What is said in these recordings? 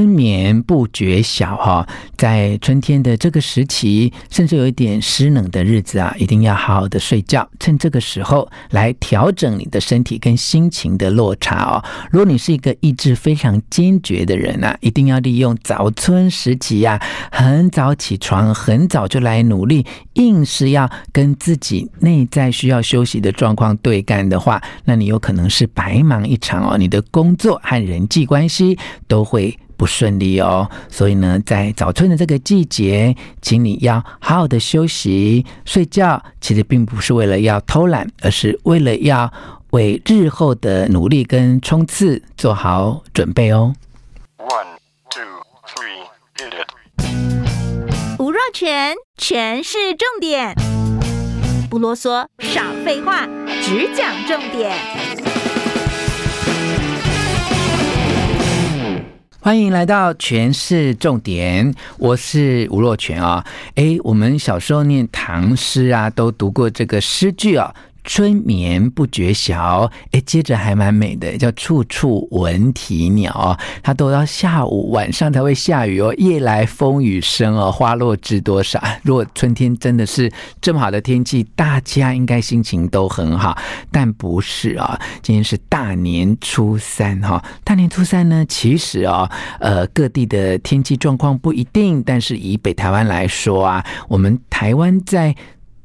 春眠不觉晓哈，在春天的这个时期，甚至有一点湿冷的日子啊，一定要好好的睡觉，趁这个时候来调整你的身体跟心情的落差哦。如果你是一个意志非常坚决的人啊，一定要利用早春时期呀，很早起床，很早就来努力，硬是要跟自己内在需要休息的状况对干的话，那你有可能是白忙一场哦。你的工作和人际关系都会不顺利哦，所以呢，在早春的这个季节，请你要好好的休息、睡觉。其实并不是为了要偷懒，而是为了要为日后的努力跟冲刺做好准备哦。One, two, three, 吴若全，全是重点，不啰嗦，少废话，只讲重点。欢迎来到全市重点，我是吴若权啊。哎，我们小时候念唐诗啊，都读过这个诗句啊。春眠不觉晓，哎，接着还蛮美的，叫处处闻啼鸟。它都到下午晚上才会下雨哦，夜来风雨声哦，花落知多少。如果春天真的是这么好的天气，大家应该心情都很好，但不是啊。今天是大年初三哈，大年初三呢，其实啊，呃，各地的天气状况不一定，但是以北台湾来说啊，我们台湾在。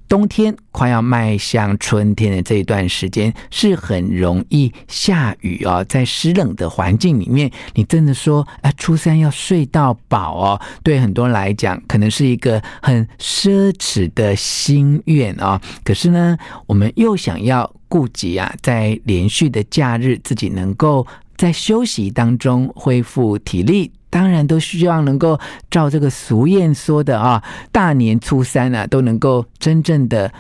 冬天快要迈向春天的这一段时间，是很容易下雨哦。在湿冷的环境里面，你真的说啊，初三要睡到饱哦，对很多人来讲，可能是一个很奢侈的心愿啊。可是呢，我们又想要顾及啊，在连续的假日，自己能够在休息当中恢复体力。当然都希望能够照这个俗谚说的啊，大年初三啊都能够真正的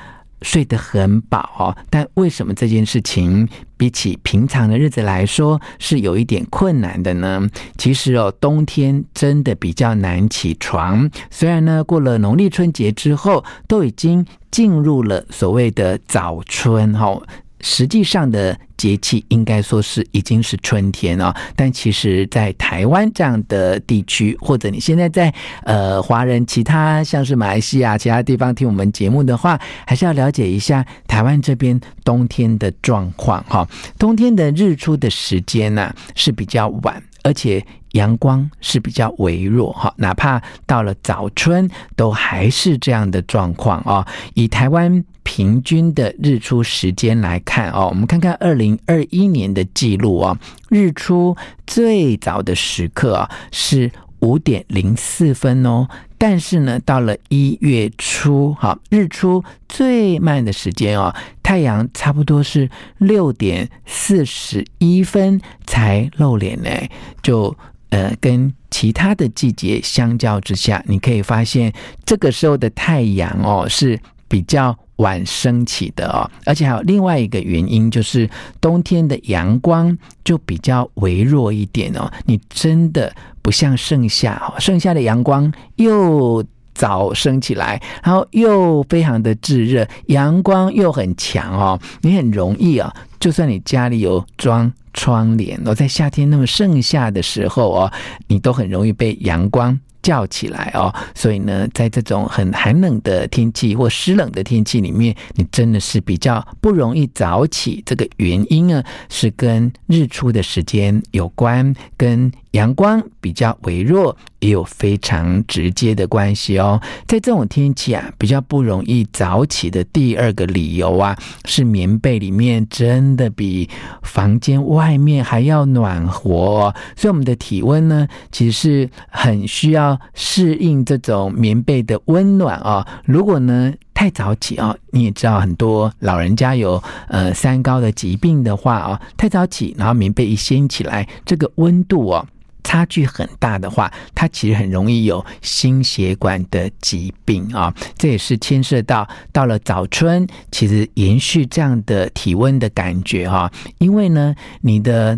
睡得很饱。但为什么这件事情比起平常的日子来说是有一点困难的呢？其实哦，冬天真的比较难起床。虽然呢，过了农历春节之后，都已经进入了所谓的早春哈。实际上的节气应该说是已经是春天了，但其实，在台湾这样的地区，或者你现在在呃华人其他像是马来西亚其他地方听我们节目的话，还是要了解一下台湾这边冬天的状况哈。冬天的日出的时间呢是比较晚，而且阳光是比较微弱哈，哪怕到了早春，都还是这样的状况啊。以台湾。平均的日出时间来看哦，我们看看二零二一年的记录哦，日出最早的时刻啊是五点零四分哦，但是呢，到了一月初，哈，日出最慢的时间哦，太阳差不多是六点四十一分才露脸呢，就呃，跟其他的季节相较之下，你可以发现这个时候的太阳哦是比较。晚升起的哦，而且还有另外一个原因，就是冬天的阳光就比较微弱一点哦。你真的不像盛夏哦，盛夏的阳光又早升起来，然后又非常的炙热，阳光又很强哦，你很容易啊，就算你家里有装窗帘哦，在夏天那么盛夏的时候哦，你都很容易被阳光。叫起来哦，所以呢，在这种很寒冷的天气或湿冷的天气里面，你真的是比较不容易早起。这个原因呢，是跟日出的时间有关，跟阳光比较微弱也有非常直接的关系哦。在这种天气啊，比较不容易早起的第二个理由啊，是棉被里面真的比房间外面还要暖和哦，所以我们的体温呢，其实是很需要。适应这种棉被的温暖啊！如果呢太早起啊，你也知道很多老人家有呃三高的疾病的话啊，太早起，然后棉被一掀起来，这个温度哦差距很大的话，它其实很容易有心血管的疾病啊。这也是牵涉到到了早春，其实延续这样的体温的感觉哈，因为呢你的。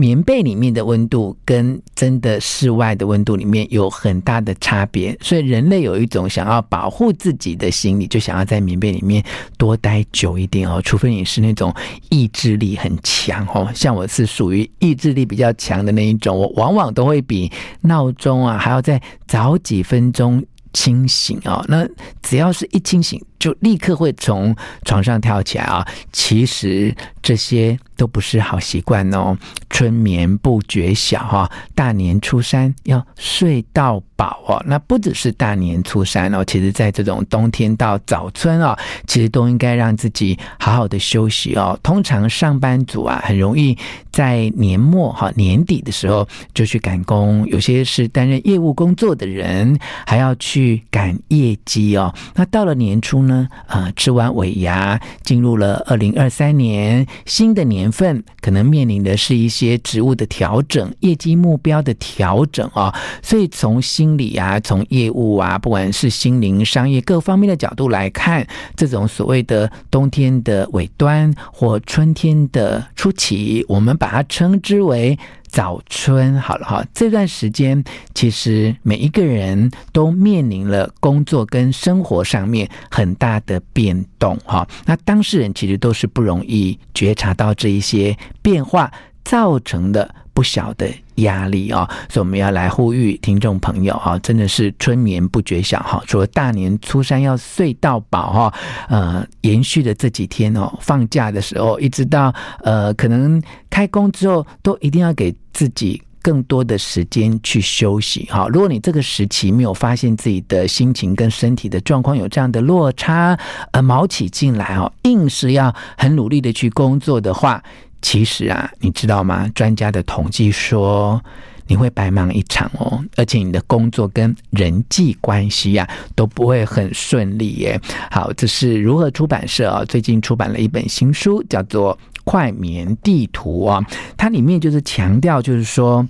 棉被里面的温度跟真的室外的温度里面有很大的差别，所以人类有一种想要保护自己的心理，就想要在棉被里面多待久一点哦。除非你是那种意志力很强哦，像我是属于意志力比较强的那一种，我往往都会比闹钟啊还要再早几分钟清醒哦。那只要是一清醒，就立刻会从床上跳起来啊。其实这些。都不是好习惯哦。春眠不觉晓哈，大年初三要睡到饱哦。那不只是大年初三哦，其实在这种冬天到早春哦，其实都应该让自己好好的休息哦。通常上班族啊，很容易在年末哈年底的时候就去赶工，有些是担任业务工作的人，还要去赶业绩哦。那到了年初呢，呃，吃完尾牙，进入了二零二三年新的年份，可能面临的是一些职务的调整、业绩目标的调整啊、所以从心理啊、从业务啊，不管是心灵、商业各方面的角度来看，这种所谓的冬天的尾端或春天的初期，我们把它称之为早春。好了哈，这段时间其实每一个人都面临了工作跟生活上面很大的变动哈。那当事人其实都是不容易觉察到这一些变化。造成的不小的压力啊、哦，所以我们要来呼吁听众朋友啊，真的是春眠不觉晓哈。除了大年初三要睡到饱哈，呃，延续的这几天哦，放假的时候，一直到呃，可能开工之后，都一定要给自己更多的时间去休息哈。如果你这个时期没有发现自己的心情跟身体的状况有这样的落差，呃，卯起劲来哦，硬是要很努力的去工作的话。其实啊，你知道吗？专家的统计说，你会白忙一场哦，而且你的工作跟人际关系呀、啊、都不会很顺利耶。好，这是如何出版社啊最近出版了一本新书，叫做《快眠地图》啊，它里面就是强调，就是说。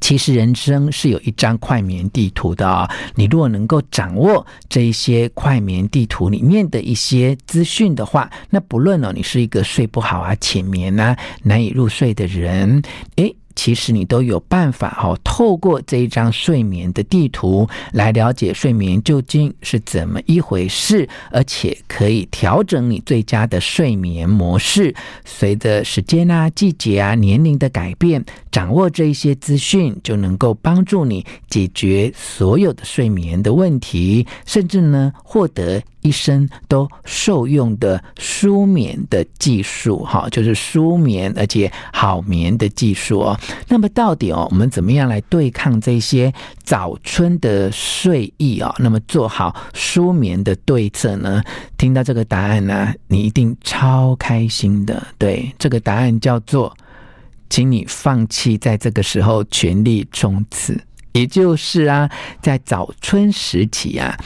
其实人生是有一张快眠地图的啊、你如果能够掌握这一些快眠地图里面的一些资讯的话，那不论哦，你是一个睡不好啊、浅眠啊、难以入睡的人，诶。其实你都有办法哈，透过这一张睡眠的地图来了解睡眠究竟是怎么一回事，而且可以调整你最佳的睡眠模式。随着时间啊、季节啊、年龄的改变，掌握这一些资讯，就能够帮助你解决所有的睡眠的问题，甚至呢，获得。一生都受用的舒眠的技术，哈，就是舒眠而且好眠的技术哦。那么到底哦，我们怎么样来对抗这些早春的睡意啊？那么做好舒眠的对策呢？听到这个答案呢，你一定超开心的。对，这个答案叫做，请你放弃在这个时候全力冲刺，也就是啊，在早春时期啊。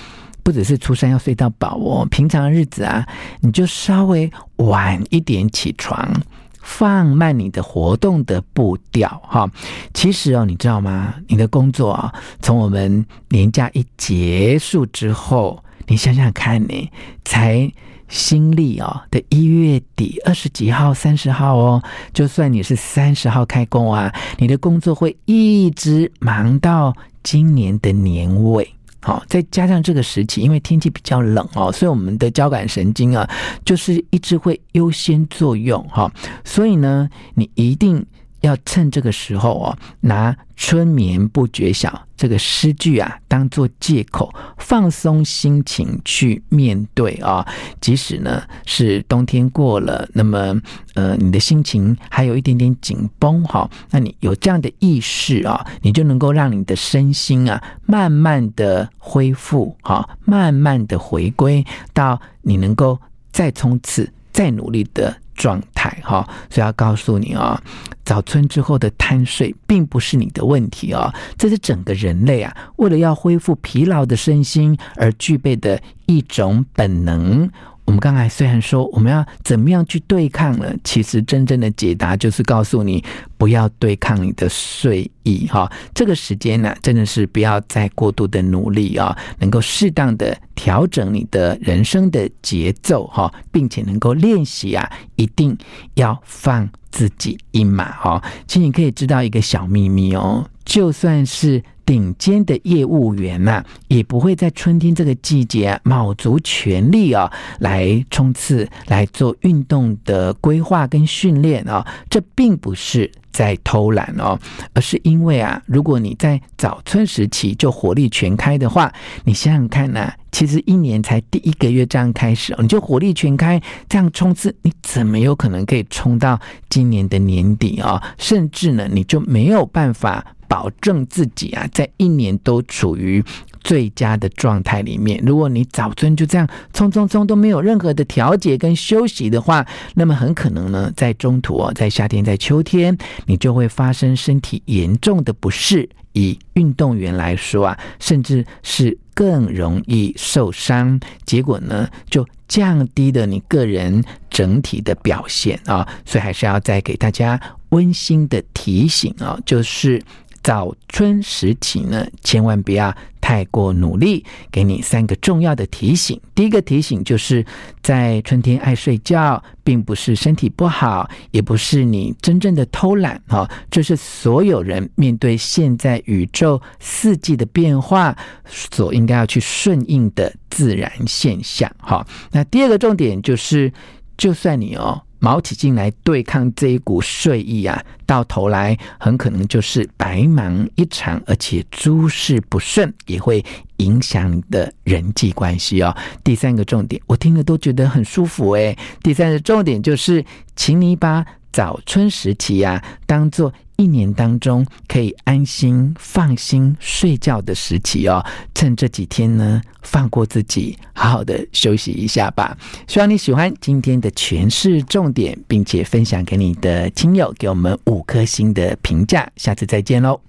不只是初三要睡到饱哦，平常日子啊，你就稍微晚一点起床，放慢你的活动的步调哈。其实哦，你知道吗？你的工作啊，从我们年假一结束之后，你想想看，你才新历哦的一月底二十几号、三十号哦，就算你是三十号开工啊，你的工作会一直忙到今年的年尾。好，再加上这个时期，因为天气比较冷哦，所以我们的交感神经啊，就是一直会优先作用哈。所以呢，你一定。要趁这个时候哦，拿“春眠不觉晓”这个诗句啊，当做借口，放松心情去面对啊。即使呢是冬天过了，那么呃，你的心情还有一点点紧绷哈，那你有这样的意识啊，你就能够让你的身心啊，慢慢的恢复哈，慢慢的回归到你能够再冲刺、再努力的。状态好，所以要告诉你啊，早春之后的贪睡并不是你的问题啊，这是整个人类啊，为了要恢复疲劳的身心而具备的一种本能。我们刚才虽然说我们要怎么样去对抗了？其实真正的解答就是告诉你，不要对抗你的睡意哈。这个时间呢，真的是不要再过度的努力啊，能够适当的调整你的人生的节奏哈，并且能够练习啊，一定要放自己一马哈。其实你可以知道一个小秘密哦，就算是。顶尖的业务员呐、啊，也不会在春天这个季节，卯足全力啊，来冲刺，来做运动的规划跟训练啊。这并不是在偷懒哦，而是因为啊，如果你在早春时期就火力全开的话，你想想看呐、啊，其实一年才第一个月这样开始，你就火力全开这样冲刺，你怎么有可能可以冲到今年的年底啊？甚至呢，你就没有办法。保证自己啊，在一年都处于最佳的状态里面。如果你早春就这样冲冲冲都没有任何的调节跟休息的话，那么很可能呢，在中途哦，在夏天、在秋天，你就会发生身体严重的不适。以运动员来说啊，甚至是更容易受伤，结果呢，就降低了你个人整体的表现啊。所以还是要再给大家温馨的提醒啊，就是。早春时期呢，千万不要太过努力。给你三个重要的提醒。第一个提醒就是在春天爱睡觉，并不是身体不好，也不是你真正的偷懒哈。这是所有人面对现在宇宙四季的变化所应该要去顺应的自然现象哈。那第二个重点就是，就算你哦。卯起劲来对抗这一股睡意啊，到头来很可能就是白忙一场，而且诸事不顺，也会影响你的人际关系哦。第三个重点，我听了都觉得很舒服诶。第三个重点就是，请你把早春时期啊，当做。一年当中可以安心放心睡觉的时期哦，趁这几天呢，放过自己，好好的休息一下吧。希望你喜欢今天的诠释重点，并且分享给你的亲友，给我们五颗星的评价。下次再见喽。